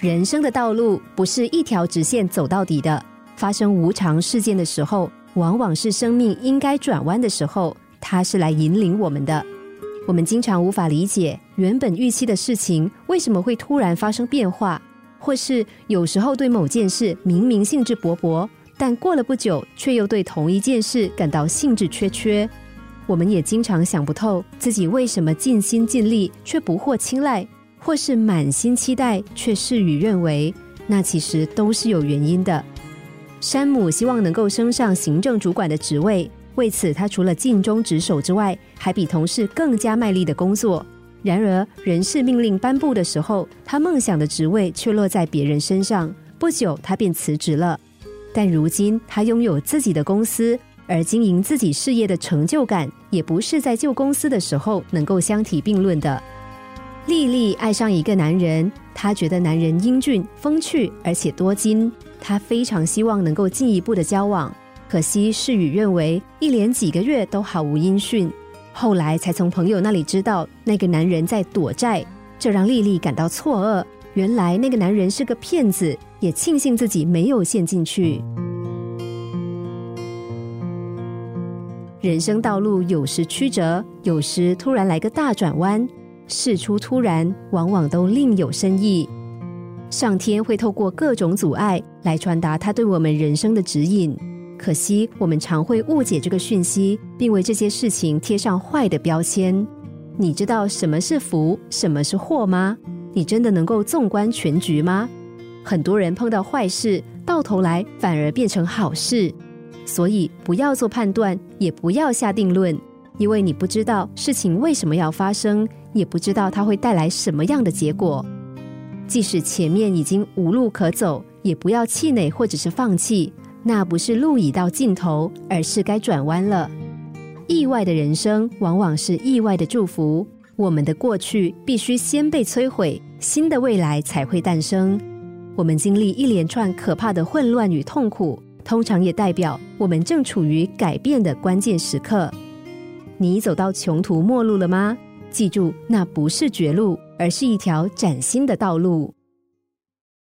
人生的道路不是一条直线走到底的。发生无常事件的时候，往往是生命应该转弯的时候。它是来引领我们的。我们经常无法理解，原本预期的事情为什么会突然发生变化，或是有时候对某件事明明兴致勃勃，但过了不久却又对同一件事感到兴致缺缺。我们也经常想不透自己为什么尽心尽力却不获青睐，或是满心期待却事与愿违。那其实都是有原因的。山姆希望能够升上行政主管的职位。为此，他除了尽忠职守之外，还比同事更加卖力的工作。然而，人事命令颁布的时候，他梦想的职位却落在别人身上。不久，他便辞职了。但如今，他拥有自己的公司，而经营自己事业的成就感，也不是在旧公司的时候能够相提并论的。丽丽爱上一个男人，她觉得男人英俊、风趣，而且多金，她非常希望能够进一步的交往。可惜事与愿违，一连几个月都毫无音讯。后来才从朋友那里知道，那个男人在躲债，这让丽丽感到错愕。原来那个男人是个骗子，也庆幸自己没有陷进去。人生道路有时曲折，有时突然来个大转弯，事出突然，往往都另有深意。上天会透过各种阻碍来传达他对我们人生的指引。可惜，我们常会误解这个讯息，并为这些事情贴上坏的标签。你知道什么是福，什么是祸吗？你真的能够纵观全局吗？很多人碰到坏事，到头来反而变成好事。所以，不要做判断，也不要下定论，因为你不知道事情为什么要发生，也不知道它会带来什么样的结果。即使前面已经无路可走，也不要气馁或者是放弃。那不是路已到尽头，而是该转弯了。意外的人生往往是意外的祝福。我们的过去必须先被摧毁，新的未来才会诞生。我们经历一连串可怕的混乱与痛苦，通常也代表我们正处于改变的关键时刻。你走到穷途末路了吗？记住，那不是绝路，而是一条崭新的道路。